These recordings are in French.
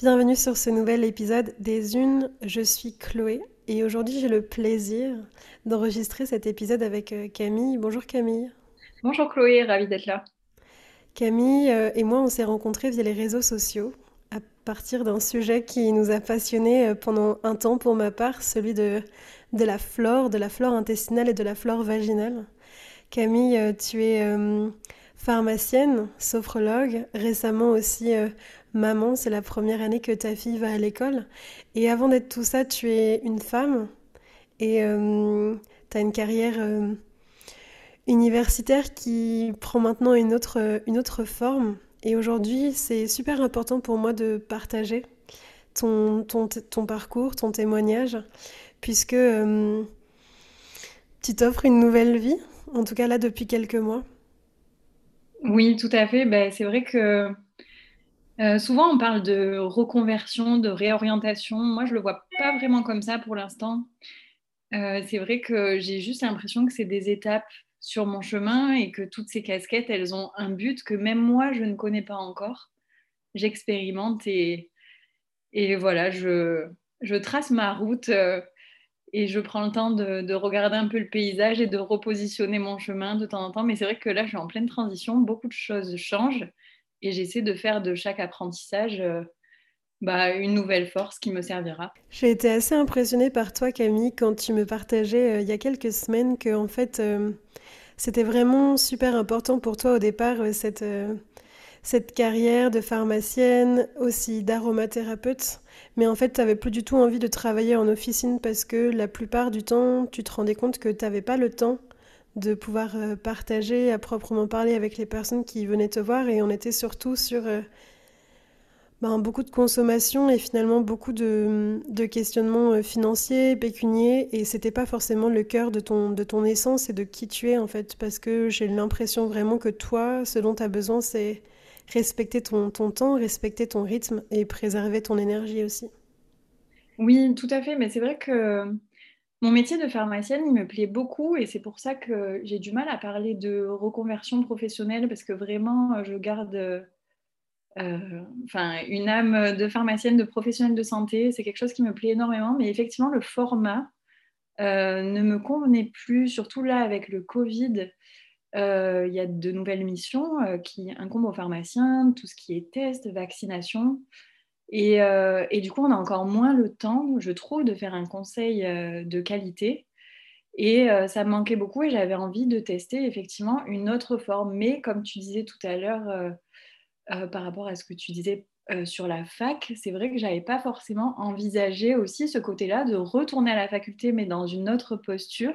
Bienvenue sur ce nouvel épisode des Unes. Je suis Chloé et aujourd'hui j'ai le plaisir d'enregistrer cet épisode avec euh, Camille. Bonjour Camille. Bonjour Chloé, ravie d'être là. Camille euh, et moi on s'est rencontrés via les réseaux sociaux à partir d'un sujet qui nous a passionnés euh, pendant un temps pour ma part, celui de, de la flore, de la flore intestinale et de la flore vaginale. Camille, tu es pharmacienne, sophrologue, récemment aussi maman, c'est la première année que ta fille va à l'école. Et avant d'être tout ça, tu es une femme et euh, tu as une carrière euh, universitaire qui prend maintenant une autre, une autre forme. Et aujourd'hui, c'est super important pour moi de partager ton, ton, ton parcours, ton témoignage, puisque euh, tu t'offres une nouvelle vie, en tout cas là depuis quelques mois. Oui, tout à fait. Ben, c'est vrai que euh, souvent, on parle de reconversion, de réorientation. Moi, je ne le vois pas vraiment comme ça pour l'instant. Euh, c'est vrai que j'ai juste l'impression que c'est des étapes sur mon chemin et que toutes ces casquettes, elles ont un but que même moi, je ne connais pas encore. J'expérimente et, et voilà, je, je, trace ma route euh, et je prends le temps de, de, regarder un peu le paysage et de repositionner mon chemin de temps en temps. Mais c'est vrai que là, je suis en pleine transition, beaucoup de choses changent et j'essaie de faire de chaque apprentissage euh, bah, une nouvelle force qui me servira. J'ai été assez impressionnée par toi, Camille, quand tu me partageais euh, il y a quelques semaines que en fait euh, c'était vraiment super important pour toi au départ cette, cette carrière de pharmacienne, aussi d'aromathérapeute. Mais en fait, tu n'avais plus du tout envie de travailler en officine parce que la plupart du temps, tu te rendais compte que tu n'avais pas le temps de pouvoir euh, partager à proprement parler avec les personnes qui venaient te voir. Et on était surtout sur euh, ben, beaucoup de consommation et finalement beaucoup de, de questionnements euh, financiers, pécuniers. Et c'était pas forcément le cœur de ton, de ton essence et de qui tu es en fait. Parce que j'ai l'impression vraiment que toi, ce dont tu as besoin, c'est respecter ton, ton temps, respecter ton rythme et préserver ton énergie aussi. Oui, tout à fait, mais c'est vrai que mon métier de pharmacienne, il me plaît beaucoup et c'est pour ça que j'ai du mal à parler de reconversion professionnelle parce que vraiment, je garde euh, une âme de pharmacienne, de professionnelle de santé. C'est quelque chose qui me plaît énormément, mais effectivement, le format euh, ne me convenait plus, surtout là avec le Covid. Euh, il y a de nouvelles missions qui incombent aux pharmaciens, tout ce qui est test, vaccination. Euh, et, du coup, on a encore moins le temps, je trouve, de faire un conseil euh, de qualité. Et euh, ça me manquait beaucoup et j'avais envie de tester effectivement une autre forme. Mais comme tu disais tout à l'heure, par rapport à ce que tu disais sur la fac, c'est vrai que j'avais pas forcément envisagé aussi ce côté-là de retourner à la faculté, mais dans une autre posture.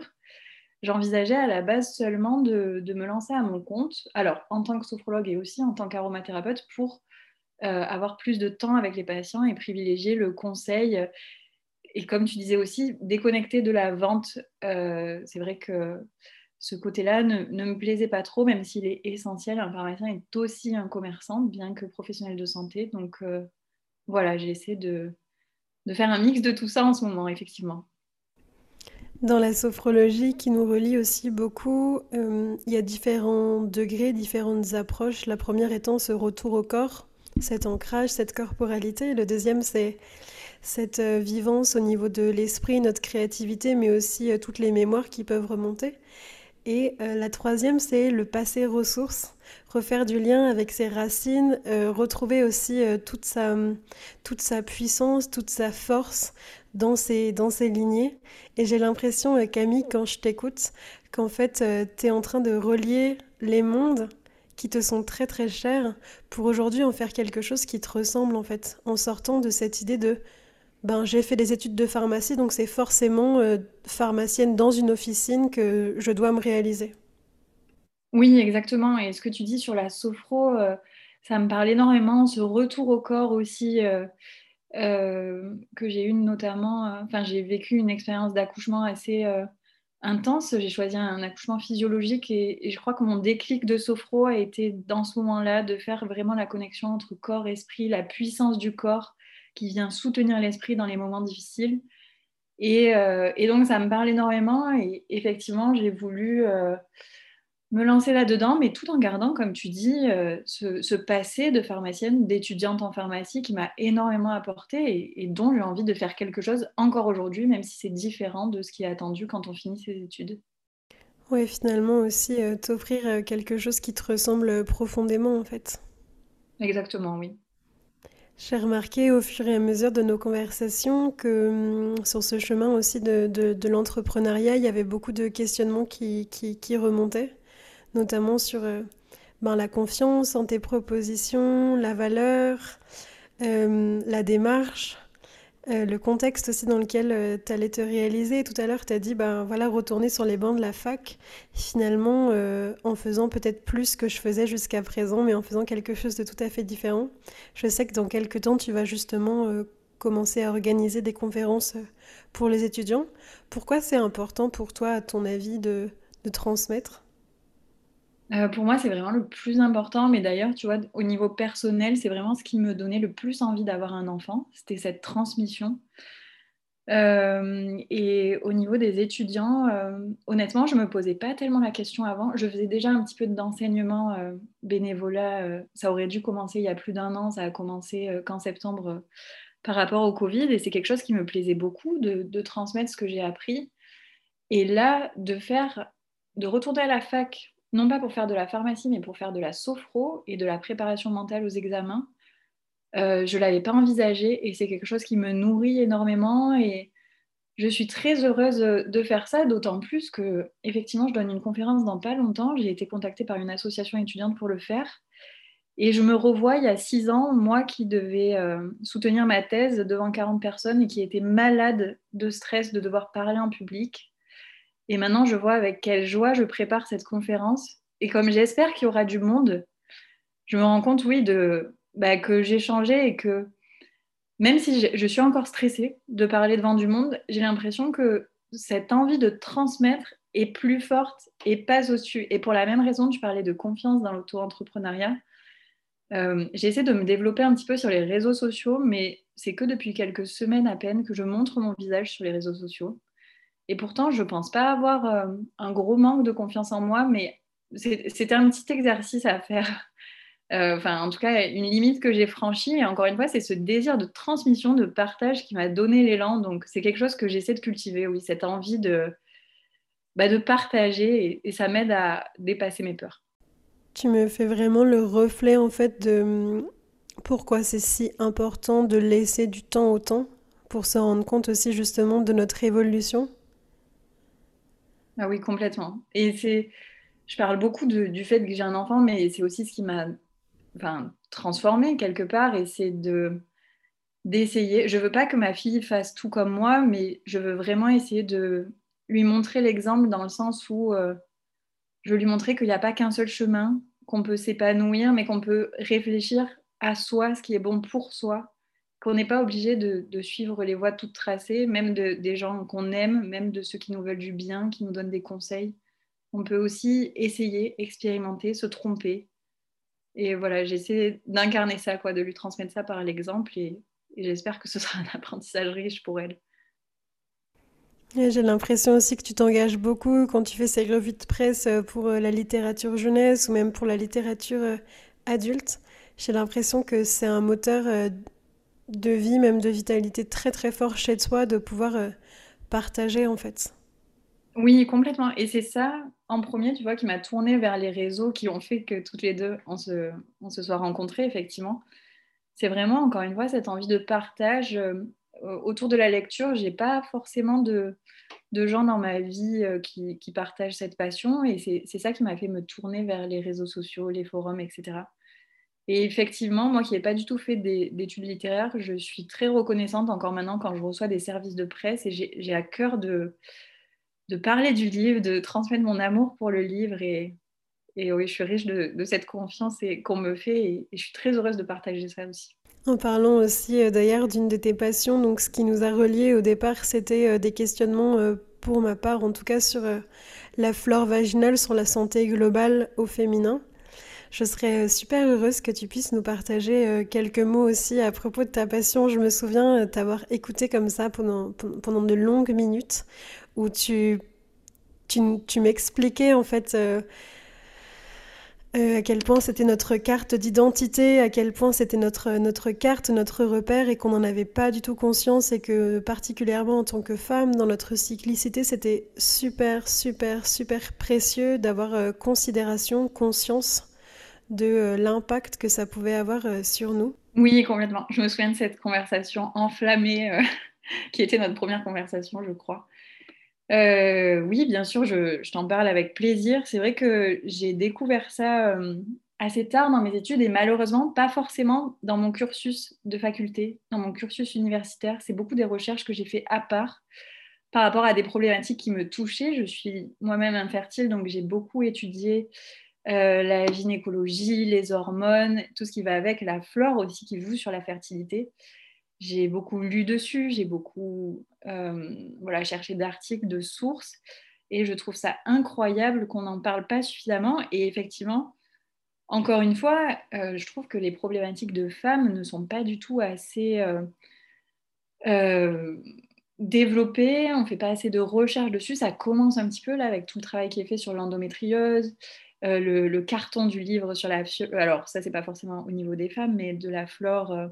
J'envisageais à la base seulement de, me lancer à mon compte, alors en tant que sophrologue et aussi en tant qu'aromathérapeute, pour avoir plus de temps avec les patients et privilégier le conseil. Et comme tu disais aussi, déconnecter de la vente. Euh, c'est vrai que ce côté-là ne, me plaisait pas trop, même s'il est essentiel. Un pharmacien est aussi un commerçant, bien que professionnel de santé. Donc euh, voilà, j'essaie de, de faire un mix de tout ça en ce moment, effectivement. Dans la sophrologie qui nous relie aussi beaucoup, il y a différents degrés, différentes approches. La première étant ce retour au corps, cet ancrage, cette corporalité. Le deuxième, c'est cette euh, vivance au niveau de l'esprit, notre créativité, mais aussi euh, toutes les mémoires qui peuvent remonter. Et euh, la troisième, c'est le passé ressource, refaire du lien avec ses racines, retrouver aussi toute, sa, toute sa puissance, toute sa force dans ses, dans ses lignées. Et j'ai l'impression, Camille, quand je t'écoute, qu'en fait, tu es en train de relier les mondes qui te sont très très chers pour aujourd'hui en faire quelque chose qui te ressemble en fait, en sortant de cette idée de ben j'ai fait des études de pharmacie donc c'est forcément euh, pharmacienne dans une officine que je dois me réaliser. Oui, exactement. Et ce que tu dis sur la sophro, euh, ça me parle énormément, ce retour au corps aussi. Euh, que j'ai eu notamment, enfin j'ai vécu une expérience d'accouchement assez intense. J'ai choisi un accouchement physiologique et, je crois que mon déclic de sophro a été dans ce moment-là de faire vraiment la connexion entre corps esprit, la puissance du corps qui vient soutenir l'esprit dans les moments difficiles. Et, euh, donc ça me parle énormément et effectivement j'ai voulu euh, me lancer là-dedans, mais tout en gardant, comme tu dis, euh, ce, passé de pharmacienne, d'étudiante en pharmacie qui m'a énormément apporté et, dont j'ai envie de faire quelque chose encore aujourd'hui, même si c'est différent de ce qui est attendu quand on finit ses études. Oui, finalement aussi euh, t'offrir euh, quelque chose qui te ressemble profondément en fait. Exactement, oui. J'ai remarqué au fur et à mesure de nos conversations que hum, sur ce chemin aussi de, l'entrepreneuriat, il y avait beaucoup de questionnements qui remontaient notamment sur euh, ben, la confiance en tes propositions, la valeur, euh, la démarche, euh, le contexte aussi dans lequel tu allais te réaliser. Tout à l'heure, tu as dit, ben voilà, retourner sur les bancs de la fac, finalement, en faisant peut-être plus que je faisais jusqu'à présent, mais en faisant quelque chose de tout à fait différent. Je sais que dans quelques temps, tu vas justement commencer à organiser des conférences pour les étudiants. Pourquoi c'est important pour toi, à ton avis, de, de transmettre? Euh, pour moi, c'est vraiment le plus important. Mais d'ailleurs, tu vois, au niveau personnel, c'est vraiment ce qui me donnait le plus envie d'avoir un enfant. C'était cette transmission. Euh, et au niveau des étudiants, euh, honnêtement, je ne me posais pas tellement la question avant. Je faisais déjà un petit peu d'enseignement bénévolat. ça aurait dû commencer il y a plus d'un an. Ça a commencé qu'en septembre par rapport au Covid. Et c'est quelque chose qui me plaisait beaucoup de, de transmettre ce que j'ai appris. Et là, de faire, de retourner à la fac non pas pour faire de la pharmacie, mais pour faire de la sophro et de la préparation mentale aux examens. Euh, je ne l'avais pas envisagé et c'est quelque chose qui me nourrit énormément et je suis très heureuse de faire ça, d'autant plus que effectivement je donne une conférence dans pas longtemps. J'ai été contactée par une association étudiante pour le faire et je me revois il y a six ans, moi qui devais euh, soutenir ma thèse devant 40 personnes et qui était malade de stress de devoir parler en public et maintenant, je vois avec quelle joie je prépare cette conférence. Et comme j'espère qu'il y aura du monde, je me rends compte, oui, de, bah, que j'ai changé et que même si je suis encore stressée de parler devant du monde, j'ai l'impression que cette envie de transmettre est plus forte et passe au-dessus. Et pour la même raison, tu parlais de confiance dans l'auto-entrepreneuriat. Euh, J'essaie de me développer un petit peu sur les réseaux sociaux, mais c'est que depuis quelques semaines à peine que je montre mon visage sur les réseaux sociaux. Et pourtant, je ne pense pas avoir euh, un gros manque de confiance en moi, mais c'était un petit exercice à faire. Euh, enfin, en tout cas, une limite que j'ai franchie. Et encore une fois, c'est ce désir de transmission, de partage qui m'a donné l'élan. Donc, c'est quelque chose que j'essaie de cultiver, oui, cette envie de, bah, de partager. Et, ça m'aide à dépasser mes peurs. Tu me fais vraiment le reflet, en fait, de pourquoi c'est si important de laisser du temps au temps pour se rendre compte aussi, justement, de notre évolution ah oui, complètement. Et c'est, je parle beaucoup du fait que j'ai un enfant, mais c'est aussi ce qui m'a enfin, transformée quelque part, et c'est de d'essayer. Je veux pas que ma fille fasse tout comme moi, mais je veux vraiment essayer de lui montrer l'exemple dans le sens où euh, je veux lui montrer qu'il n'y a pas qu'un seul chemin, qu'on peut s'épanouir, mais qu'on peut réfléchir à soi, ce qui est bon pour soi, qu'on n'est pas obligé de, suivre les voies toutes tracées, même de, des gens qu'on aime, même de ceux qui nous veulent du bien, qui nous donnent des conseils. On peut aussi essayer, expérimenter, se tromper. Et voilà, j'essaie d'incarner ça, quoi, de lui transmettre ça par l'exemple, et, j'espère que ce sera un apprentissage riche pour elle. J'ai l'impression aussi que tu t'engages beaucoup quand tu fais ces revues de presse euh, pour euh, la littérature jeunesse ou même pour la littérature euh, adulte. J'ai l'impression que c'est un moteur de vie, même de vitalité très très fort chez toi, de pouvoir euh, partager en fait. Oui, complètement. Et c'est ça, en premier, tu vois, qui m'a tournée vers les réseaux qui ont fait que toutes les deux, on se, on se soit rencontrés, effectivement. C'est vraiment, encore une fois, cette envie de partage. Euh, autour de la lecture, j'ai pas forcément de, de, gens dans ma vie euh, qui, qui partagent cette passion. Et c'est ça qui m'a fait me tourner vers les réseaux sociaux, les forums, etc. Et effectivement, moi qui n'ai pas du tout fait d'études littéraires, je suis très reconnaissante encore maintenant quand je reçois des services de presse et j'ai à cœur de, de parler du livre, de transmettre mon amour pour le livre. Et, et oui, je suis riche de, cette confiance qu'on me fait et, je suis très heureuse de partager ça aussi. En parlant aussi euh, d'ailleurs d'une de tes passions, donc ce qui nous a reliés au départ, c'était euh, des questionnements euh, pour ma part, en tout cas sur la flore vaginale, sur la santé globale au féminin. Je serais euh, super heureuse que tu puisses nous partager euh, quelques mots aussi à propos de ta passion. Je me souviens euh, t'avoir écouté comme ça pendant, pendant de longues minutes où tu, tu, tu m'expliquais en fait à quel point c'était notre carte d'identité, à quel point c'était notre, notre carte, notre repère et qu'on n'en avait pas du tout conscience et que particulièrement en tant que femme, dans notre cyclicité, c'était super, super, super précieux d'avoir considération, conscience de euh, l'impact que ça pouvait avoir sur nous. Oui, complètement. Je me souviens de cette conversation enflammée qui était notre première conversation, je crois. Euh, oui, bien sûr, je, t'en parle avec plaisir. C'est vrai que j'ai découvert ça euh, assez tard dans mes études et malheureusement pas forcément dans mon cursus de faculté, dans mon cursus universitaire. C'est beaucoup des recherches que j'ai fait à part par rapport à des problématiques qui me touchaient. Je suis moi-même infertile, donc j'ai beaucoup étudié euh, la gynécologie, les hormones, tout ce qui va avec, la flore aussi qui joue sur la fertilité j'ai beaucoup lu dessus, j'ai beaucoup euh, cherché d'articles, de sources, et je trouve ça incroyable qu'on n'en parle pas suffisamment. Et effectivement, encore une fois, euh, je trouve que les problématiques de femmes ne sont pas du tout assez développées, on ne fait pas assez de recherches dessus. Ça commence un petit peu là avec tout le travail qui est fait sur l'endométriose. Le, le, carton du livre sur la... Alors ça, c'est pas forcément au niveau des femmes, mais de la flore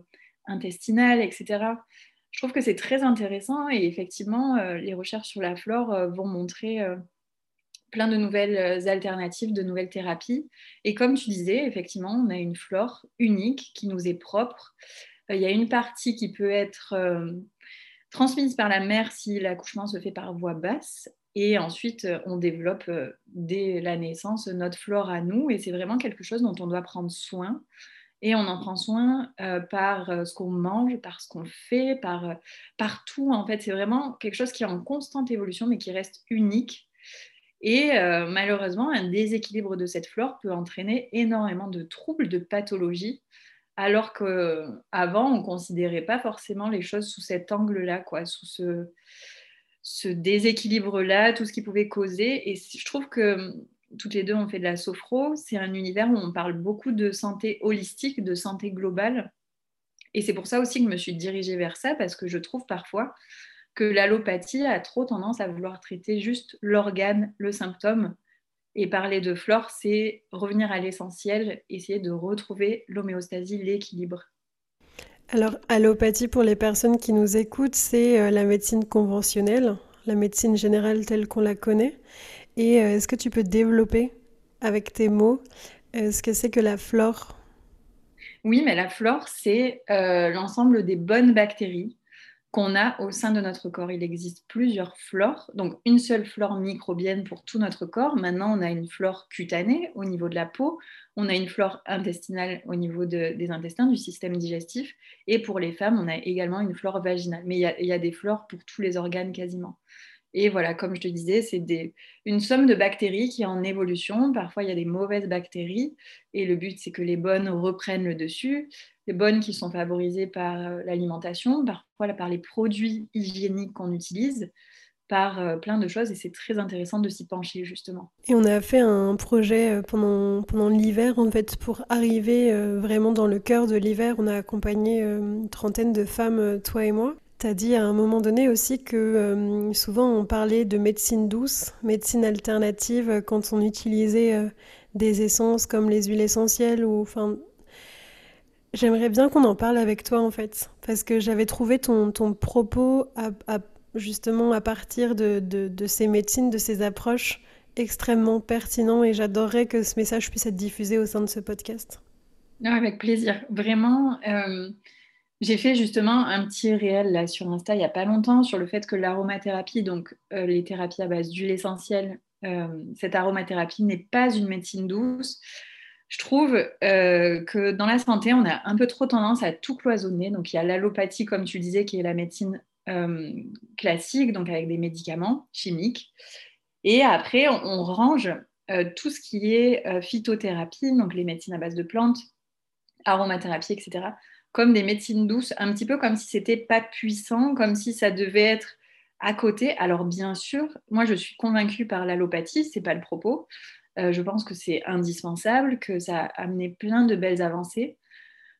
intestinale, etc. Je trouve que c'est très intéressant et effectivement, euh, les recherches sur la flore euh, vont montrer euh, plein de nouvelles alternatives, de nouvelles thérapies. Et comme tu disais, effectivement, on a une flore unique qui nous est propre. Il y a une partie qui peut être transmise par la mère si l'accouchement se fait par voie basse. Et ensuite, on développe dès la naissance notre flore à nous. Et c'est vraiment quelque chose dont on doit prendre soin. Et on en prend soin euh, par euh, ce qu'on mange, par ce qu'on fait, par, euh, tout. En fait, c'est vraiment quelque chose qui est en constante évolution, mais qui reste unique. Et malheureusement, un déséquilibre de cette flore peut entraîner énormément de troubles, de pathologies, alors qu'avant, on ne considérait pas forcément les choses sous cet angle-là, quoi, sous ce, ce déséquilibre-là, tout ce qui pouvait causer. Et je trouve que toutes les deux, on fait de la sophro. C'est un univers où on parle beaucoup de santé holistique, de santé globale. Et c'est pour ça aussi que je me suis dirigée vers ça, parce que je trouve parfois que l'allopathie a trop tendance à vouloir traiter juste l'organe, le symptôme. Et parler de flore, c'est revenir à l'essentiel, essayer de retrouver l'homéostasie, l'équilibre. Alors, allopathie, pour les personnes qui nous écoutent, c'est euh, la médecine conventionnelle, la médecine générale telle qu'on la connaît. Et euh, est-ce que tu peux développer avec tes mots euh, ce que c'est que la flore? Oui, mais la flore, c'est l'ensemble des bonnes bactéries qu'on a au sein de notre corps. Il existe plusieurs flores, donc une seule flore microbienne pour tout notre corps. Maintenant, on a une flore cutanée au niveau de la peau, on a une flore intestinale au niveau des intestins, du système digestif, et pour les femmes, on a également une flore vaginale. Mais il y, a des flores pour tous les organes quasiment. Et voilà, comme je te disais, c'est une somme de bactéries qui est en évolution. Parfois, il y a des mauvaises bactéries et le but, c'est que les bonnes reprennent le dessus. Les bonnes qui sont favorisées par euh, l'alimentation, parfois par les produits hygiéniques qu'on utilise, par euh, plein de choses et c'est très intéressant de s'y pencher justement. Et on a fait un projet euh, pendant, pendant l'hiver en fait pour arriver vraiment dans le cœur de l'hiver. On a accompagné une trentaine de femmes, toi et moi. Tu as dit à un moment donné aussi que euh, souvent on parlait de médecine douce, médecine alternative quand on utilisait euh, des essences comme les huiles essentielles enfin J'aimerais bien qu'on en parle avec toi en fait, parce que j'avais trouvé ton, ton propos justement à partir de, ces médecines, de ces approches extrêmement pertinent et j'adorerais que ce message puisse être diffusé au sein de ce podcast. avec plaisir. Vraiment, euh, j'ai fait justement un petit réel là sur Insta il n'y a pas longtemps sur le fait que l'aromathérapie, donc euh, les thérapies à base d'huile essentielle, euh, cette aromathérapie n'est pas une médecine douce. Je trouve euh, que dans la santé, on a un peu trop tendance à tout cloisonner. Donc il y a l'allopathie, comme tu disais, qui est la médecine classique, donc avec des médicaments chimiques. Et après, on, on range tout ce qui est phytothérapie, donc les médecines à base de plantes, aromathérapie, etc comme des médecines douces, un petit peu comme si c'était pas puissant, comme si ça devait être à côté. Alors bien sûr, moi je suis convaincue par l'allopathie, c'est pas le propos. Euh, je pense que c'est indispensable, que ça a amené plein de belles avancées.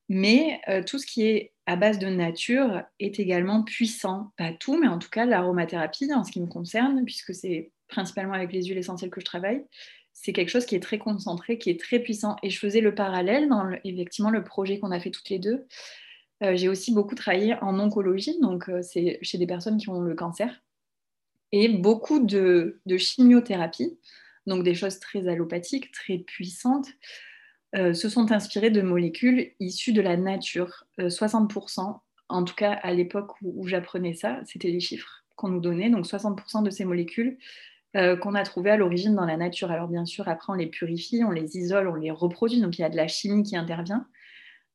Mais euh, tout ce qui est à base de nature est également puissant. Pas tout, mais en tout cas l'aromathérapie, en ce qui me concerne, puisque c'est principalement avec les huiles essentielles que je travaille, c'est quelque chose qui est très concentré, qui est très puissant. Et je faisais le parallèle dans effectivement le projet qu'on a fait toutes les deux. Euh, j'ai aussi beaucoup travaillé en oncologie, donc euh, c'est chez des personnes qui ont le cancer, et beaucoup de, chimiothérapie, donc des choses très allopathiques, très puissantes, euh, se sont inspirées de molécules issues de la nature. 60%, en tout cas à l'époque où, où j'apprenais ça, c'était les chiffres qu'on nous donnait. Donc 60% de ces molécules euh, qu'on a trouvées à l'origine dans la nature. Alors bien sûr, après, on les purifie, on les isole, on les reproduit, donc il y a de la chimie qui intervient.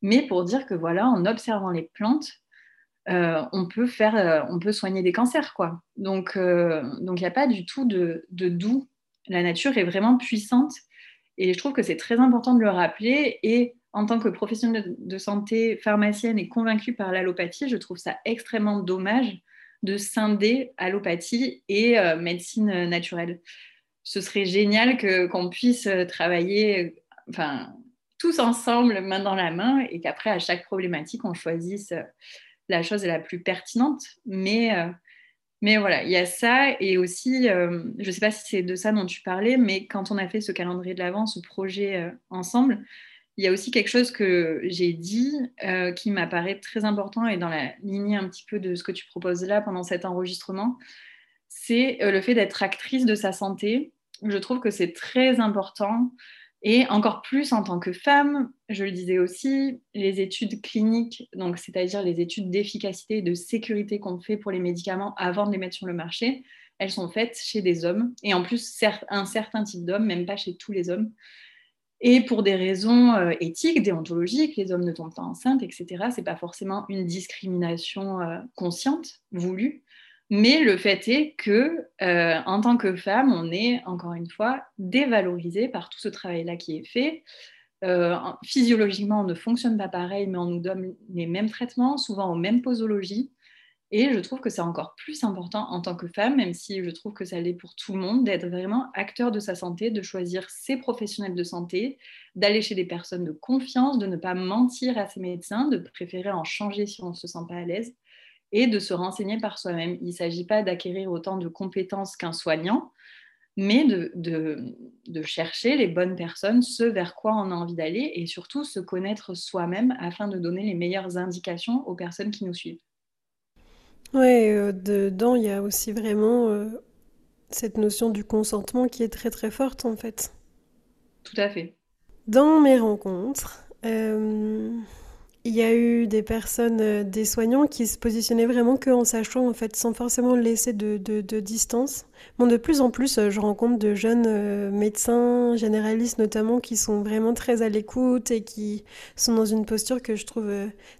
Mais pour dire que voilà, en observant les plantes, euh, on, peut faire, euh, on peut soigner des cancers. Quoi. Donc il n'y a pas du tout de, de, doux. La nature est vraiment puissante et je trouve que c'est très important de le rappeler. Et en tant que professionnelle de santé, pharmacienne et convaincue par l'allopathie, je trouve ça extrêmement dommage de scinder allopathie et euh, médecine naturelle. Ce serait génial que, qu'on puisse euh, travailler enfin, tous ensemble, main dans la main, et qu'après, à chaque problématique, on choisisse euh, la chose la plus pertinente. Mais, mais voilà, il y a ça. Et aussi, je ne sais pas si c'est de ça dont tu parlais, mais quand on a fait ce calendrier de l'avant, ce projet ensemble, il y a aussi quelque chose que j'ai dit euh, qui m'apparaît très important et dans la lignée un petit peu de ce que tu proposes là pendant cet enregistrement, c'est euh, le fait d'être actrice de sa santé. Je trouve que c'est très important et encore plus en tant que femme, je le disais aussi, les études cliniques, donc c'est-à-dire les études d'efficacité et de sécurité qu'on fait pour les médicaments avant de les mettre sur le marché, elles sont faites chez des hommes et en plus un certain type d'hommes, même pas chez tous les hommes. Et pour des raisons euh, éthiques, déontologiques, les hommes ne tombent pas enceintes, etc. Ce n'est pas forcément une discrimination euh, consciente, voulue. Mais le fait est que, euh, en tant que femme, on est, encore une fois, dévalorisé par tout ce travail-là qui est fait. physiologiquement, on ne fonctionne pas pareil, mais on nous donne les mêmes traitements, souvent aux mêmes posologies. Et je trouve que c'est encore plus important en tant que femme, même si je trouve que ça l'est pour tout le monde, d'être vraiment acteur de sa santé, de choisir ses professionnels de santé, d'aller chez des personnes de confiance, de ne pas mentir à ses médecins, de préférer en changer si on ne se sent pas à l'aise et de se renseigner par soi-même. Il ne s'agit pas d'acquérir autant de compétences qu'un soignant, mais de, de, chercher les bonnes personnes, ce vers quoi on a envie d'aller et surtout se connaître soi-même afin de donner les meilleures indications aux personnes qui nous suivent. Ouais, euh, dedans, il y a aussi vraiment euh, cette notion du consentement qui est très très forte en fait. Tout à fait. Dans mes rencontres, euh, il y a eu des personnes, euh, des soignants qui se positionnaient vraiment que en sachant, en fait, sans forcément laisser de, de, distance. Bon, de plus en plus, euh, je rencontre de jeunes euh, médecins, généralistes notamment, qui sont vraiment très à l'écoute et qui sont dans une posture que je trouve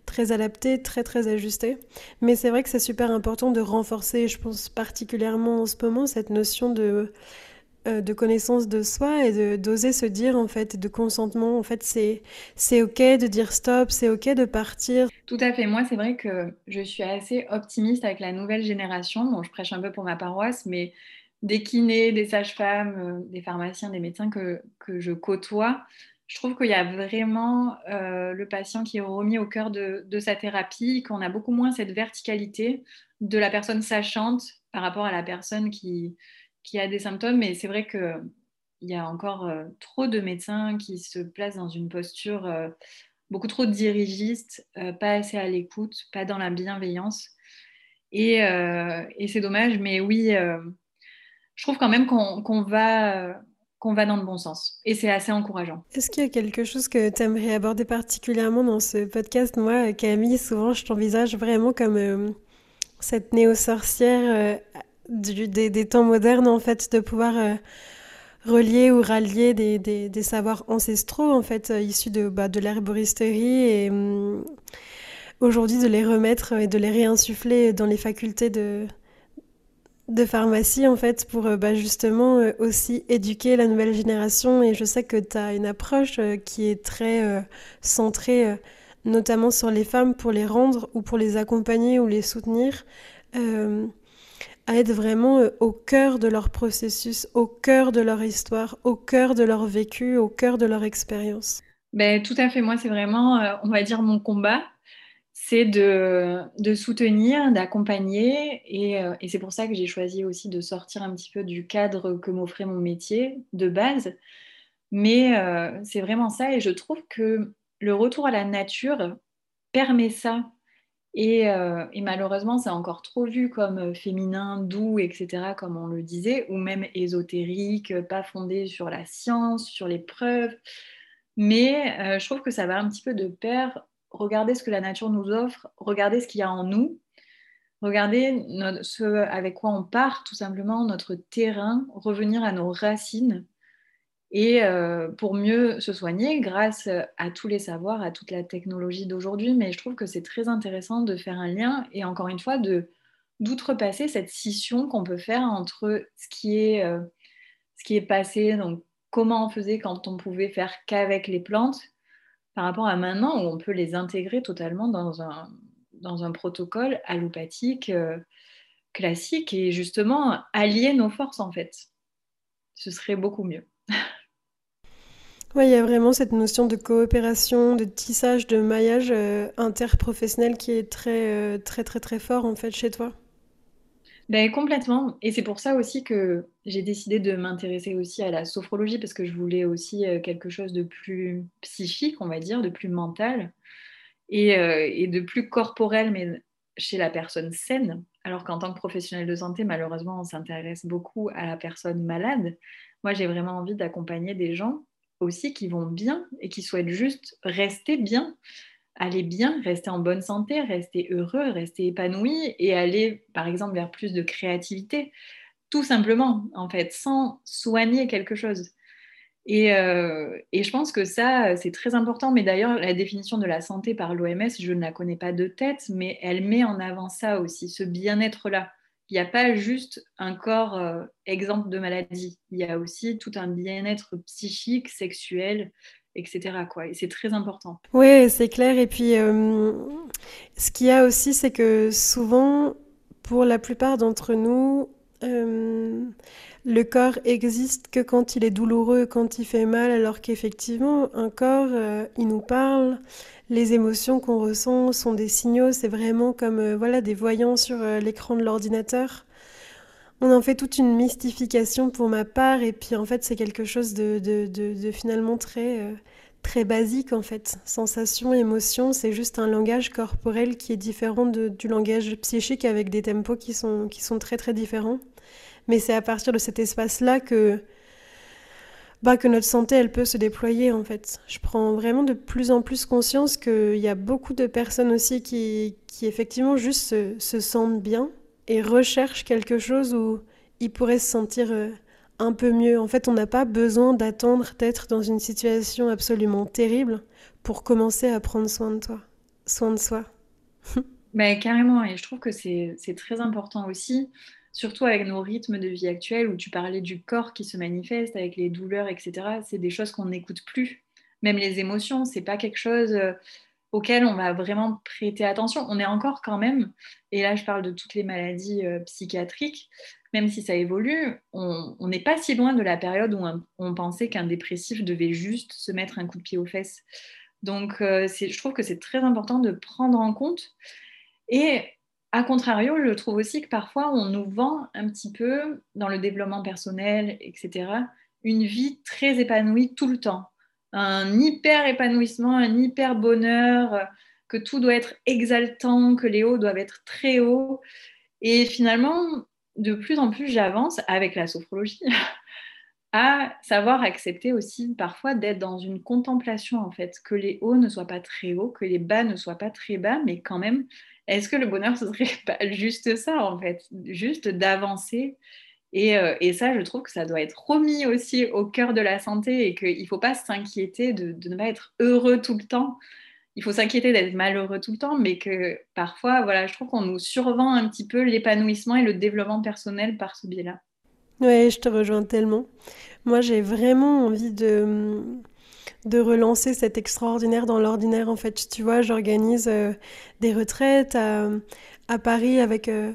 très adaptée, très très ajustée. Mais c'est vrai que c'est super important de renforcer, je pense particulièrement en ce moment, cette notion de de connaissance de soi et d'oser se dire en fait de consentement en fait c'est c'est ok de dire stop c'est ok de partir. Tout à fait. Moi c'est vrai que je suis assez optimiste avec la nouvelle génération. Bon je prêche un peu pour ma paroisse mais des kinés des sages-femmes euh, des pharmaciens des médecins que, que je côtoie je trouve qu'il y a vraiment euh, le patient qui est remis au cœur de, de sa thérapie, qu'on a beaucoup moins cette verticalité de la personne sachante par rapport à la personne qui, qui a des symptômes, mais c'est vrai qu'il y a encore euh, trop de médecins qui se placent dans une posture euh, beaucoup trop dirigiste, euh, pas assez à l'écoute, pas dans la bienveillance. Et, c'est dommage, mais oui, je trouve quand même qu'on va dans le bon sens. Et c'est assez encourageant. Est-ce qu'il y a quelque chose que tu aimerais aborder particulièrement dans ce podcast? Moi, Camille, souvent, je t'envisage vraiment comme cette néo-sorcière des, temps modernes, en fait, de pouvoir euh, relier ou rallier des, des, savoirs ancestraux, en fait, euh, issus de, bah, de l'herboristerie et hum, aujourd'hui de les remettre et de les réinsuffler dans les facultés de, de pharmacie, en fait, pour euh, bah, justement aussi éduquer la nouvelle génération. Et je sais que tu as une approche qui est très centrée notamment sur les femmes pour les rendre ou pour les accompagner ou les soutenir à être vraiment euh, au cœur de leur processus, au cœur de leur histoire, au cœur de leur vécu, au cœur de leur expérience. Ben, tout à fait, moi c'est vraiment, euh, on va dire, mon combat. c'est de, soutenir, d'accompagner. Euh, et, c'est pour ça que j'ai choisi aussi de sortir un petit peu du cadre que m'offrait mon métier de base. Mais c'est vraiment ça. Et je trouve que le retour à la nature permet ça. Et, euh, et malheureusement, c'est encore trop vu comme féminin, doux, etc., comme on le disait, ou même ésotérique, pas fondé sur la science, sur les preuves. Mais je trouve que ça va un petit peu de pair regarder ce que la nature nous offre, regarder ce qu'il y a en nous, regarder ce avec quoi on part, tout simplement, notre terrain, revenir à nos racines et euh, pour mieux se soigner grâce à tous les savoirs, à toute la technologie d'aujourd'hui. Mais je trouve que c'est très intéressant de faire un lien et encore une fois de d'outrepasser cette scission qu'on peut faire entre ce qui est, euh, ce qui est passé, donc comment on faisait quand on pouvait faire qu'avec les plantes, par rapport à maintenant où on peut les intégrer totalement dans un, dans un protocole allopathique euh, classique et justement allier nos forces en fait. Ce serait beaucoup mieux. Oui, il y a vraiment cette notion de coopération, de tissage, de maillage euh, interprofessionnel qui est très, euh, très, très, très fort en fait chez toi. Ben, complètement. Et c'est pour ça aussi que j'ai décidé de m'intéresser aussi à la sophrologie parce que je voulais aussi euh, quelque chose de plus psychique, on va dire, de plus mental et, et de plus corporel, mais chez la personne saine. Alors qu'en tant que professionnel de santé, malheureusement, on s'intéresse beaucoup à la personne malade. Moi, j'ai vraiment envie d'accompagner des gens aussi qui vont bien et qui souhaitent juste rester bien aller bien, rester en bonne santé, rester heureux, rester épanoui et aller, par exemple, vers plus de créativité, tout simplement, en fait, sans soigner quelque chose. Et, euh, je pense que ça, c'est très important. Mais d'ailleurs, la définition de la santé par l'OMS, je ne la connais pas de tête, mais elle met en avant ça aussi, ce bien-être-là. Il n'y a pas juste un corps euh, exemple de maladie. Il y a aussi tout un bien-être psychique, sexuel, etc. Quoi. Et c'est très important. Oui, c'est clair. Et puis, euh, ce qu'il y a aussi, c'est que souvent, pour la plupart d'entre nous, euh, le corps existe que quand il est douloureux, quand il fait mal, alors qu'effectivement, un corps, euh, il nous parle. Les émotions qu'on ressent sont des signaux. C'est vraiment comme voilà des voyants sur l'écran de l'ordinateur. On en fait toute une mystification pour ma part, et puis en fait, c'est quelque chose de, de, finalement très, euh, très basique en fait. Sensation, émotion, c'est juste un langage corporel qui est différent du langage psychique avec des tempos qui sont, qui sont très très différents. Mais c'est à partir de cet espace-là que, bah, que notre santé, elle peut se déployer en fait. Je prends vraiment de plus en plus conscience qu'il y a beaucoup de personnes aussi qui, qui effectivement juste se sentent bien et recherche quelque chose où il pourrait se sentir euh, un peu mieux. En fait, on n'a pas besoin d'attendre d'être dans une situation absolument terrible pour commencer à prendre soin de toi, soin de soi. Ben, carrément, et je trouve que c'est très important aussi, surtout avec nos rythmes de vie actuels où tu parlais du corps qui se manifeste avec les douleurs, etc. C'est des choses qu'on n'écoute plus. Même les émotions, c'est pas quelque chose euh, auquel on va vraiment prêter attention. On est encore quand même, et là je parle de toutes les maladies euh, psychiatriques, même si ça évolue, on n'est pas si loin de la période où on, pensait qu'un dépressif devait juste se mettre un coup de pied aux fesses. Donc euh, je trouve que c'est très important de prendre en compte. Et à contrario, je trouve aussi que parfois on nous vend un petit peu dans le développement personnel, etc., une vie très épanouie tout le temps un hyper épanouissement, un hyper bonheur, que tout doit être exaltant, que les hauts doivent être très hauts. Et finalement, de plus en plus, j'avance avec la sophrologie à savoir accepter aussi parfois d'être dans une contemplation en fait, que les hauts ne soient pas très hauts, que les bas ne soient pas très bas, mais quand même, est-ce que le bonheur ce serait pas juste ça en fait, juste d'avancer? Euh, et, ça, je trouve que ça doit être remis aussi au cœur de la santé et qu'il ne faut pas s'inquiéter de, ne pas être heureux tout le temps. Il faut s'inquiéter d'être malheureux tout le temps, mais que parfois, voilà, je trouve qu'on nous survend un petit peu l'épanouissement et le développement personnel par ce biais-là. Oui, je te rejoins tellement. Moi, j'ai vraiment envie de, de relancer cet extraordinaire dans l'ordinaire. En fait, tu vois, j'organise euh, des retraites à, Paris avec... Euh,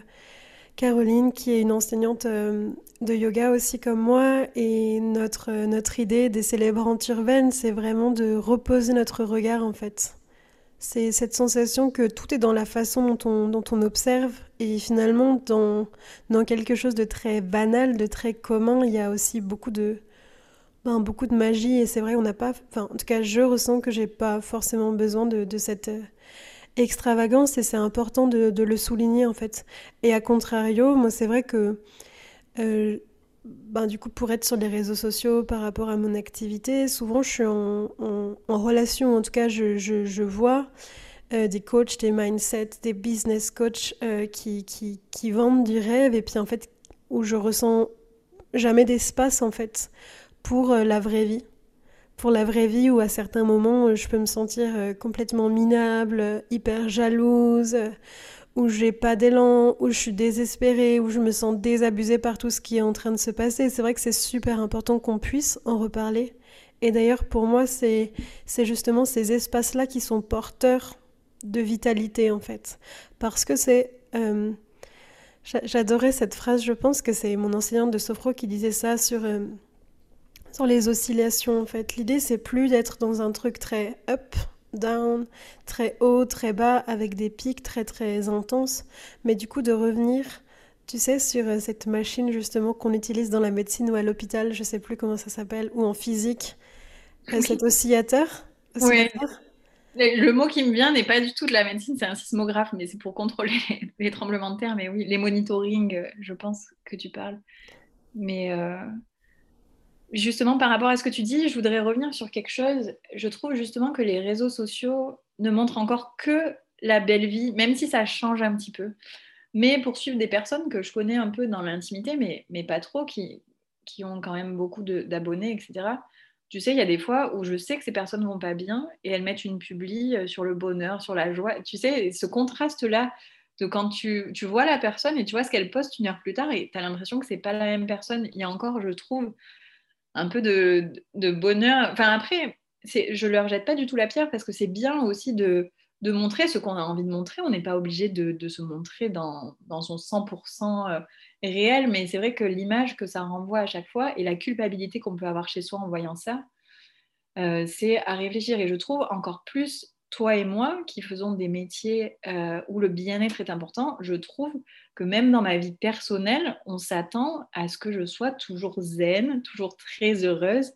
Caroline, qui est une enseignante euh, de yoga aussi comme moi, et notre, notre idée des célébrantes urbaines, c'est vraiment de reposer notre regard en fait C'est cette sensation que tout est dans la façon dont on, observe. Et finalement dans, dans quelque chose de très banal, de très commun, il y a aussi beaucoup de, ben, beaucoup de magie. Et c'est vrai on n'a pas, enfin en tout cas je ressens que j'ai pas forcément besoin de, cette euh, extravagance. Et c'est important de, de, le souligner en fait. Et à contrario, moi c'est vrai que euh, ben, du coup, pour être sur les réseaux sociaux par rapport à mon activité, souvent je suis en, relation, en tout cas je, je, je vois euh, des coachs, des mindsets, des business coachs euh, qui, qui, qui, vendent du rêve et puis en fait où je ressens jamais d'espace en fait pour euh, la vraie vie. Pour la vraie vie où à certains moments je peux me sentir complètement minable, hyper jalouse où j'ai pas d'élan, où je suis désespérée, où je me sens désabusée par tout ce qui est en train de se passer. C'est vrai que c'est super important qu'on puisse en reparler. Et d'ailleurs, pour moi, c'est justement ces espaces-là qui sont porteurs de vitalité, en fait. Parce que c'est... Euh, j'adorais cette phrase, je pense que c'est mon enseignante de sophro qui disait ça sur, euh, sur les oscillations, en fait. L'idée, c'est plus d'être dans un truc très up, down, très haut, très bas, avec des pics très très intenses, mais du coup de revenir, tu sais, sur euh, cette machine justement qu'on utilise dans la médecine ou à l'hôpital, je sais plus comment ça s'appelle, ou en physique, euh, cet oscillateur? Oui. Le mot qui me vient n'est pas du tout de la médecine, c'est un sismographe, mais c'est pour contrôler les tremblements de terre. Mais oui, les monitoring, euh, je pense que tu parles. Mais justement, par rapport à ce que tu dis, je voudrais revenir sur quelque chose. Je trouve justement que les réseaux sociaux ne montrent encore que la belle vie, même si ça change un petit peu. Mais pour suivre des personnes que je connais un peu dans l'intimité, mais, mais pas trop, qui, qui ont quand même beaucoup d'abonnés, etc. Tu sais, il y a des fois où je sais que ces personnes vont pas bien et elles mettent une publi euh, sur le bonheur, sur la joie. Tu sais, ce contraste-là de quand tu, tu, vois la personne et tu vois ce qu'elle poste une heure plus tard et tu as l'impression que c'est pas la même personne. Il y a encore, je trouve, un peu de, bonheur. Enfin, après, je ne leur jette pas du tout la pierre parce que c'est bien aussi de, montrer ce qu'on a envie de montrer. On n'est pas obligé de, se montrer dans, son 100% euh, réel, mais c'est vrai que l'image que ça renvoie à chaque fois et la culpabilité qu'on peut avoir chez soi en voyant ça, euh, c'est à réfléchir. Et je trouve encore plus toi et moi, qui faisons des métiers euh, où le bien-être est important, je trouve que même dans ma vie personnelle, on s'attend à ce que je sois toujours zen, toujours très heureuse,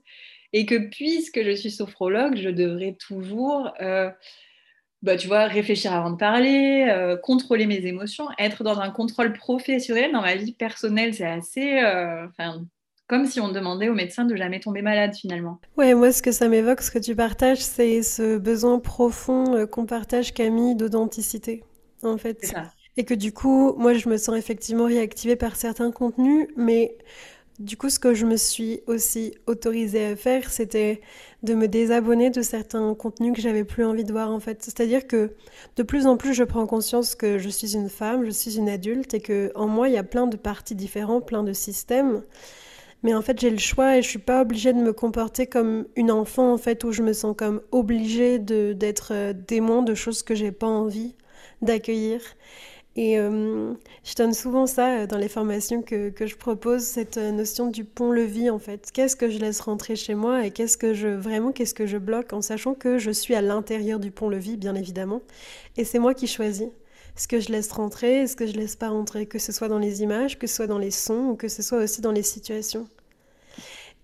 et que puisque je suis sophrologue, je devrais toujours, euh, bah, tu vois, réfléchir avant de parler, euh, contrôler mes émotions, être dans un contrôle professionnel. Dans ma vie personnelle, c'est assez, comme si on demandait au médecin de jamais tomber malade finalement. Ouais, moi ce que ça m'évoque, ce que tu partages, c'est ce besoin profond euh, qu'on partage Camille d'authenticité, en fait. Ça. Et que du coup, moi je me sens effectivement réactivée par certains contenus, mais du coup ce que je me suis aussi autorisée à faire, c'était de me désabonner de certains contenus que j'avais plus envie de voir en fait. C'est-à-dire que de plus en plus je prends conscience que je suis une femme, je suis une adulte et que en moi il y a plein de parties différentes, plein de systèmes. Mais en fait, j'ai le choix et je suis pas obligée de me comporter comme une enfant, en fait, où je me sens comme obligée d'être euh, témoin de choses que j'ai pas envie d'accueillir. Et euh, je donne souvent ça euh, dans les formations que, que je propose, cette notion du pont-levis en fait. Qu'est-ce que je laisse rentrer chez moi et qu'est-ce que je vraiment qu'est-ce que je bloque en sachant que je suis à l'intérieur du pont-levis bien évidemment et c'est moi qui choisis ce que je laisse rentrer et ce que je laisse pas rentrer, que ce soit dans les images, que ce soit dans les sons ou que ce soit aussi dans les situations.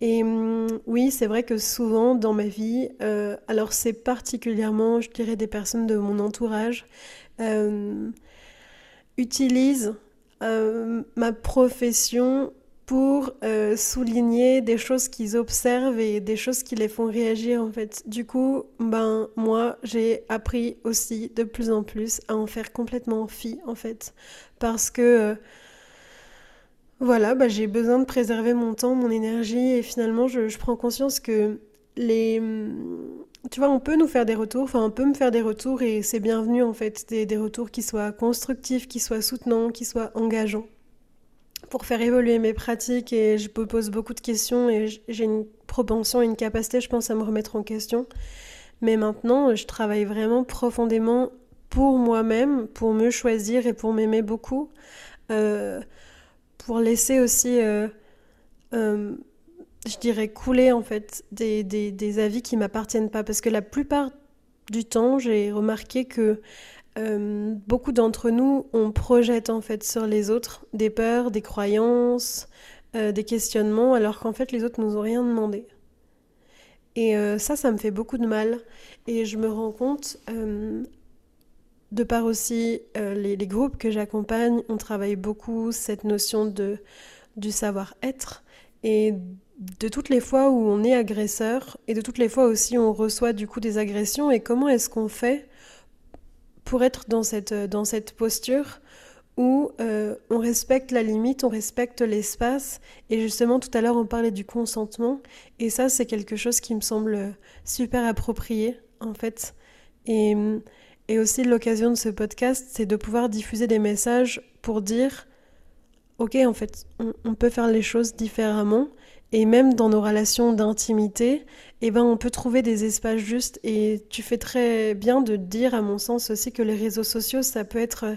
Et hum, oui, c'est vrai que souvent dans ma vie, euh, alors c'est particulièrement, je dirais, des personnes de mon entourage, euh, utilisent euh, ma profession pour euh, souligner des choses qu'ils observent et des choses qui les font réagir en fait. Du coup, ben moi, j'ai appris aussi de plus en plus à en faire complètement fi en fait. Parce que euh, voilà, ben, j'ai besoin de préserver mon temps, mon énergie et finalement je, je, prends conscience que les tu vois, on peut nous faire des retours, enfin on peut me faire des retours et c'est bienvenu en fait, des, des retours qui soient constructifs, qui soient soutenants, qui soient engageants pour faire évoluer mes pratiques et je me pose beaucoup de questions et j'ai une propension, une capacité, je pense, à me remettre en question. Mais maintenant, je travaille vraiment profondément pour moi-même, pour me choisir et pour m'aimer beaucoup, euh, pour laisser aussi, euh, euh, je dirais, couler en fait des, des, des avis qui m'appartiennent pas. Parce que la plupart du temps, j'ai remarqué que euh, beaucoup d'entre nous, on projette en fait sur les autres des peurs, des croyances, euh, des questionnements, alors qu'en fait les autres nous ont rien demandé. Et euh, ça, ça me fait beaucoup de mal. Et je me rends compte, de par aussi les, les, groupes que j'accompagne, on travaille beaucoup cette notion de, du savoir-être et de toutes les fois où on est agresseur et de toutes les fois aussi où on reçoit du coup des agressions et comment est-ce qu'on fait pour être dans cette, dans cette posture où euh, on respecte la limite, on respecte l'espace. Et justement, tout à l'heure, on parlait du consentement. Et ça, c'est quelque chose qui me semble super approprié, en fait. Et, et aussi, l'occasion de ce podcast, c'est de pouvoir diffuser des messages pour dire, OK, en fait, on peut faire les choses différemment. Et même dans nos relations d'intimité, eh ben, on peut trouver des espaces justes. Et tu fais très bien de dire, à mon sens aussi, que les réseaux sociaux, ça peut être euh,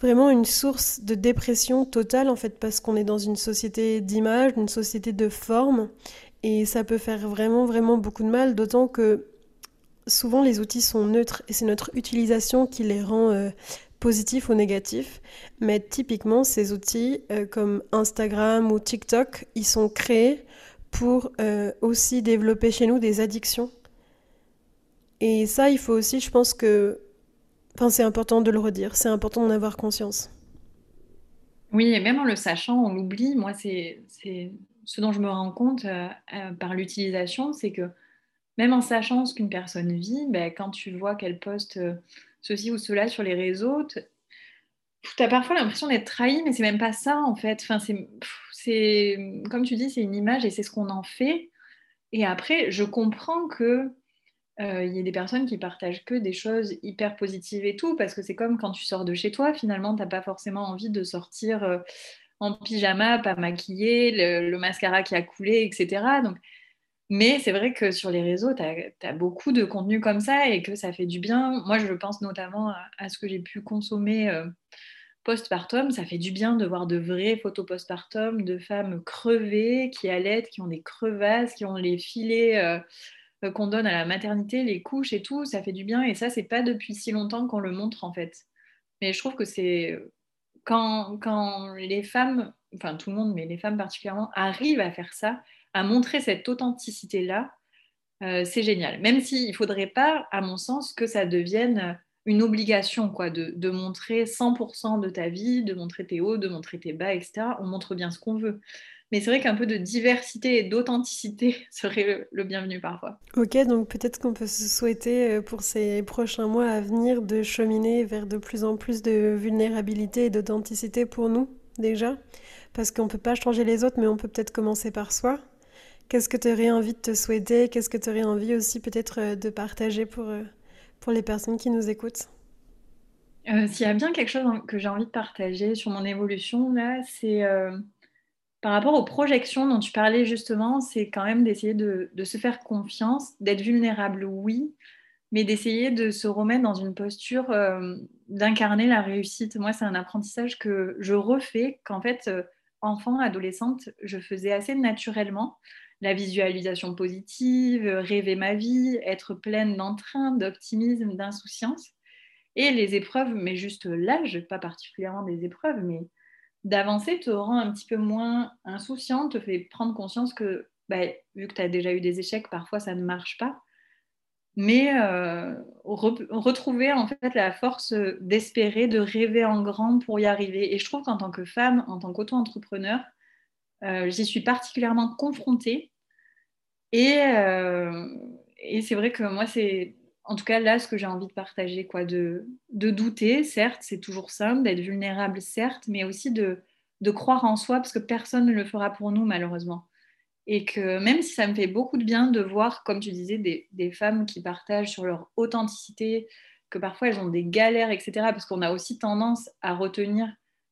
vraiment une source de dépression totale, en fait, parce qu'on est dans une société d'image, une société de forme. Et ça peut faire vraiment, vraiment beaucoup de mal, d'autant que souvent les outils sont neutres et c'est notre utilisation qui les rend euh, positif ou négatif. Mais typiquement, ces outils euh, comme Instagram ou TikTok, ils sont créés pour euh, aussi développer chez nous des addictions. Et ça, il faut aussi, je pense que... Enfin, c'est important de le redire, c'est important d'en avoir conscience. Oui, et même en le sachant, on l'oublie. Moi, c'est ce dont je me rends compte euh, par l'utilisation, c'est que même en sachant ce qu'une personne vit, ben, quand tu vois qu'elle poste ceci ou cela sur les réseaux, tu as parfois l'impression d'être trahi, mais c'est même pas ça en fait. C'est, comme tu dis, c'est une image et c'est ce qu'on en fait. Et après, je comprends que euh, il y ait des personnes qui partagent que des choses hyper positives et tout, parce que c'est comme quand tu sors de chez toi, finalement, tu n'as pas forcément envie de sortir euh, en pyjama, pas maquillé, le, le, mascara qui a coulé, etc. Donc, mais c'est vrai que sur les réseaux, tu as, beaucoup de contenu comme ça et que ça fait du bien. Moi, je pense notamment à, ce que j'ai pu consommer euh, postpartum. Ça fait du bien de voir de vraies photos postpartum de femmes crevées, qui allaitent, qui ont des crevasses, qui ont les filets euh, qu'on donne à la maternité, les couches et tout. Ça fait du bien. Et ça, c'est pas depuis si longtemps qu'on le montre en fait. Mais je trouve que c'est quand, quand les femmes, enfin tout le monde, mais les femmes particulièrement, arrivent à faire ça à montrer cette authenticité-là, euh, c'est génial. Même s'il ne faudrait pas, à mon sens, que ça devienne une obligation quoi, de, de, montrer 100% de ta vie, de montrer tes hauts, de montrer tes bas, etc. On montre bien ce qu'on veut. Mais c'est vrai qu'un peu de diversité et d'authenticité serait le, le, bienvenu parfois. Ok, donc peut-être qu'on peut se souhaiter euh, pour ces prochains mois à venir de cheminer vers de plus en plus de vulnérabilité et d'authenticité pour nous déjà. Parce qu'on ne peut pas changer les autres, mais on peut peut-être commencer par soi. Qu'est-ce que tu aurais envie de te souhaiter? Qu'est-ce que tu aurais envie aussi peut-être euh, de partager pour, euh, pour les personnes qui nous écoutent? Euh, S'il y a bien quelque chose que j'ai envie de partager sur mon évolution, là, c'est par rapport aux projections dont tu parlais justement, c'est quand même d'essayer de, de, se faire confiance, d'être vulnérable, oui, mais d'essayer de se remettre dans une posture d'incarner la réussite. Moi, c'est un apprentissage que je refais, qu'en fait, enfant, adolescente, je faisais assez naturellement la visualisation positive, rêver ma vie, être pleine d'entrain, d'optimisme, d'insouciance. Et les épreuves, mais juste l'âge, pas particulièrement des épreuves, mais d'avancer te rend un petit peu moins insouciant, te fait prendre conscience que, bah, vu que tu as déjà eu des échecs, parfois ça ne marche pas. Mais euh, retrouver en fait la force d'espérer, de rêver en grand pour y arriver. Et je trouve qu'en tant que femme, en tant qu'auto-entrepreneur, j'y suis particulièrement confrontée. Et, euh, et c'est vrai que moi, c'est en tout cas là ce que j'ai envie de partager, quoi, de, de douter, certes, c'est toujours simple, d'être vulnérable, certes, mais aussi de, de croire en soi, parce que personne ne le fera pour nous, malheureusement. Et que même si ça me fait beaucoup de bien de voir, comme tu disais, des, des femmes qui partagent sur leur authenticité, que parfois elles ont des galères, etc., parce qu'on a aussi tendance à retenir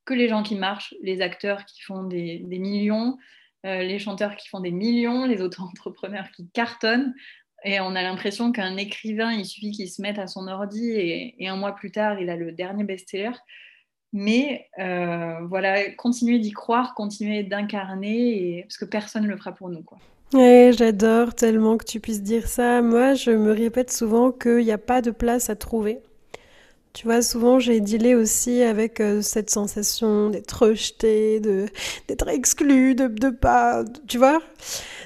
que les gens qui marchent, les acteurs qui font des, millions, euh, les chanteurs qui font des millions, les auto-entrepreneurs qui cartonnent. Et on a l'impression qu'un écrivain, il suffit qu'il se mette à son ordi et, un mois plus tard, il a le dernier best-seller. Mais euh, voilà, continuer d'y croire, continuer d'incarner, parce que personne ne le fera pour nous. Quoi. J'adore tellement que tu puisses dire ça. Moi, je me répète souvent qu'il n'y a pas de place à trouver. Tu vois, souvent j'ai dealé aussi avec euh, cette sensation d'être rejeté, d'être exclu, de, de pas, tu vois,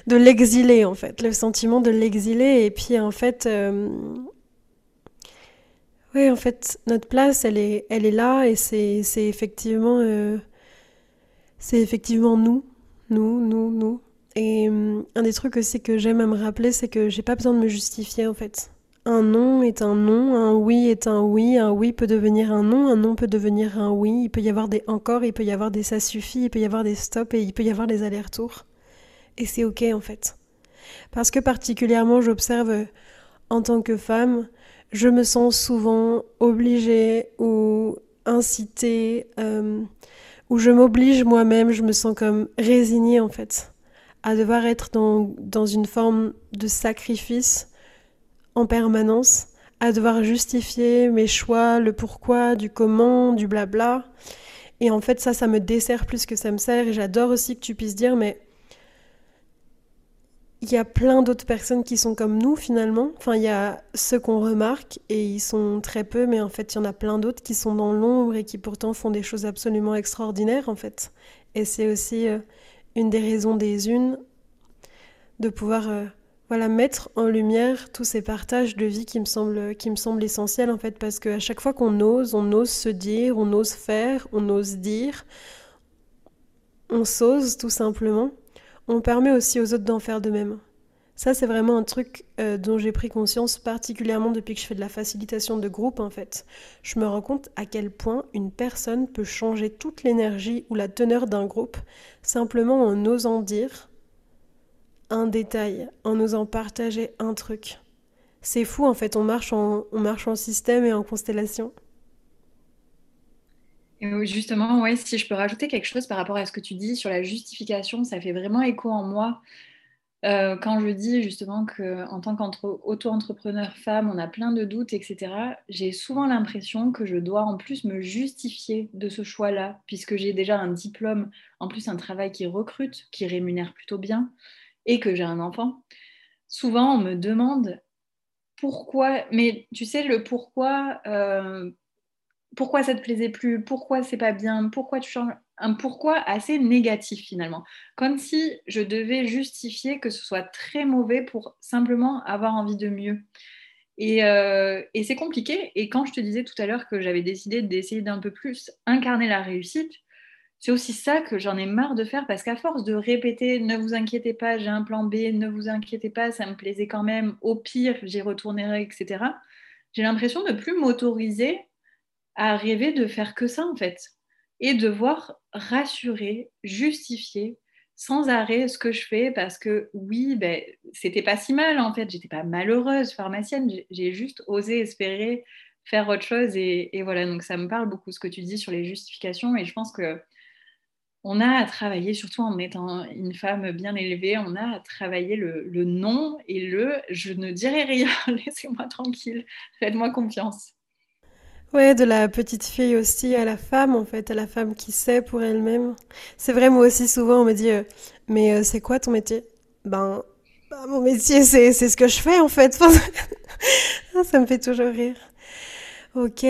de l'exiler en fait, le sentiment de l'exiler. Et puis en fait, euh, oui, en fait, notre place, elle est, elle est là et c'est, effectivement, euh, c'est effectivement nous, nous, nous, nous. Et un des trucs aussi que j'aime à me rappeler, c'est que j'ai pas besoin de me justifier en fait. Un non est un non, un oui est un oui, un oui peut devenir un non, un non peut devenir un oui, il peut y avoir des encore, il peut y avoir des ça suffit, il peut y avoir des stops et il peut y avoir des allers-retours. Et c'est ok en fait. Parce que particulièrement j'observe en tant que femme, je me sens souvent obligée ou incitée, euh, ou je m'oblige moi-même, je me sens comme résignée en fait, à devoir être dans, dans une forme de sacrifice en permanence, à devoir justifier mes choix, le pourquoi, du comment, du blabla. Et en fait, ça, ça me dessert plus que ça me sert. Et j'adore aussi que tu puisses dire, mais il y a plein d'autres personnes qui sont comme nous finalement. Enfin, il y a ceux qu'on remarque et ils sont très peu, mais en fait, il y en a plein d'autres qui sont dans l'ombre et qui pourtant font des choses absolument extraordinaires en fait. Et c'est aussi euh, une des raisons des unes de pouvoir euh, voilà, mettre en lumière tous ces partages de vie qui me semblent, qui me essentiels en fait, parce qu'à chaque fois qu'on ose, on ose se dire, on ose faire, on ose dire, on s'ose tout simplement, on permet aussi aux autres d'en faire de même. Ça, c'est vraiment un truc euh, dont j'ai pris conscience particulièrement depuis que je fais de la facilitation de groupe en fait. Je me rends compte à quel point une personne peut changer toute l'énergie ou la teneur d'un groupe simplement en osant dire un détail, en osant partager un truc. C'est fou en fait, on marche en, on marche en système et en constellation. Justement, ouais, si je peux rajouter quelque chose par rapport à ce que tu dis sur la justification, ça fait vraiment écho en moi. Euh, quand je dis justement qu'en tant qu'auto-entrepreneur femme, on a plein de doutes, etc., j'ai souvent l'impression que je dois en plus me justifier de ce choix-là, puisque j'ai déjà un diplôme, en plus un travail qui recrute, qui rémunère plutôt bien et que j'ai un enfant, souvent on me demande pourquoi, mais tu sais, le pourquoi, euh, pourquoi ça te plaisait plus, pourquoi c'est pas bien, pourquoi tu changes, un pourquoi assez négatif finalement, comme si je devais justifier que ce soit très mauvais pour simplement avoir envie de mieux. Et, euh, et c'est compliqué. Et quand je te disais tout à l'heure que j'avais décidé d'essayer d'un peu plus incarner la réussite, c'est aussi ça que j'en ai marre de faire parce qu'à force de répéter ne vous inquiétez pas, j'ai un plan B, ne vous inquiétez pas, ça me plaisait quand même, au pire, j'y retournerai, etc. J'ai l'impression de plus m'autoriser à rêver de faire que ça en fait et devoir rassurer, justifier sans arrêt ce que je fais parce que oui, ben, c'était pas si mal en fait, j'étais pas malheureuse pharmacienne, j'ai juste osé espérer faire autre chose et, et, voilà, donc ça me parle beaucoup ce que tu dis sur les justifications et je pense que on a à travailler, surtout en étant une femme bien élevée, on a à travailler le, non et le je ne dirai rien, laissez-moi tranquille, faites-moi confiance. Ouais, de la petite fille aussi à la femme, en fait, à la femme qui sait pour elle-même. C'est vrai, moi aussi, souvent, on me dit, euh, mais euh, c'est quoi ton métier? Ben, ben, mon métier, c'est, c'est ce que je fais, en fait. Ça me fait toujours rire. Ok.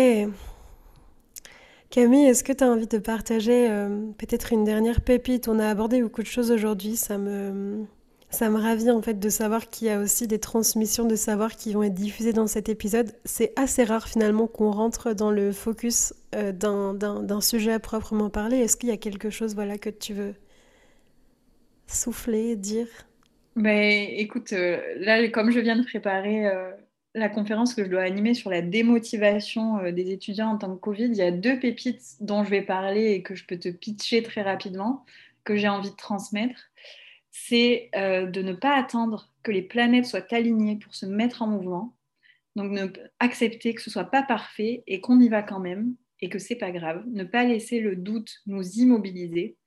Camille, est-ce que tu as envie de partager euh, peut-être une dernière pépite? On a abordé beaucoup de choses aujourd'hui. Ça me, ça me ravit en fait de savoir qu'il y a aussi des transmissions de savoir qui vont être diffusées dans cet épisode. C'est assez rare finalement qu'on rentre dans le focus euh, d'un, sujet à proprement parler. Est-ce qu'il y a quelque chose voilà, que tu veux souffler, dire? Ben, écoute, euh, là, comme je viens de préparer la conférence que je dois animer sur la démotivation euh, des étudiants en tant que Covid, il y a deux pépites dont je vais parler et que je peux te pitcher très rapidement, que j'ai envie de transmettre. C'est euh, de ne pas attendre que les planètes soient alignées pour se mettre en mouvement. Donc, ne, accepter que ce soit pas parfait et qu'on y va quand même et que c'est pas grave. Ne pas laisser le doute nous immobiliser.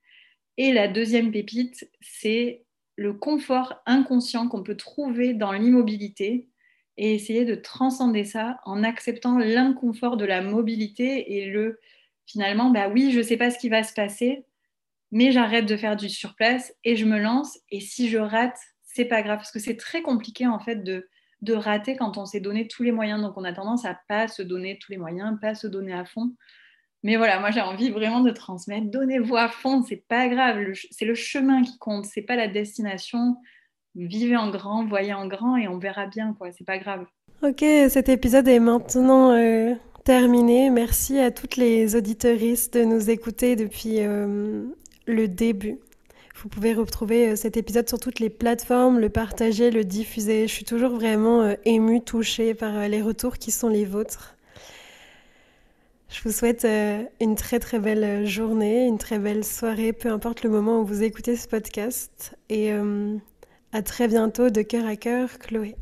Et la deuxième pépite, c'est le confort inconscient qu'on peut trouver dans l'immobilité et essayer de transcender ça en acceptant l'inconfort de la mobilité et le finalement, bah oui, je ne sais pas ce qui va se passer, mais j'arrête de faire du surplace et je me lance. Et si je rate, c'est pas grave parce que c'est très compliqué en fait de, de rater quand on s'est donné tous les moyens. Donc on a tendance à pas se donner tous les moyens, pas se donner à fond. Mais voilà, moi j'ai envie vraiment de transmettre. Donnez-vous à fond, c'est pas grave. C'est le chemin qui compte, c'est pas la destination. Vivez en grand, voyez en grand et on verra bien quoi. C'est pas grave. Ok, cet épisode est maintenant euh, terminé. Merci à toutes les auditeuristes de nous écouter depuis euh, le début. Vous pouvez retrouver euh, cet épisode sur toutes les plateformes, le partager, le diffuser. Je suis toujours vraiment émue, touchée par les retours qui sont les vôtres. Je vous souhaite une très très belle journée, une très belle soirée, peu importe le moment où vous écoutez ce podcast. Et à très bientôt de cœur à cœur, Chloé.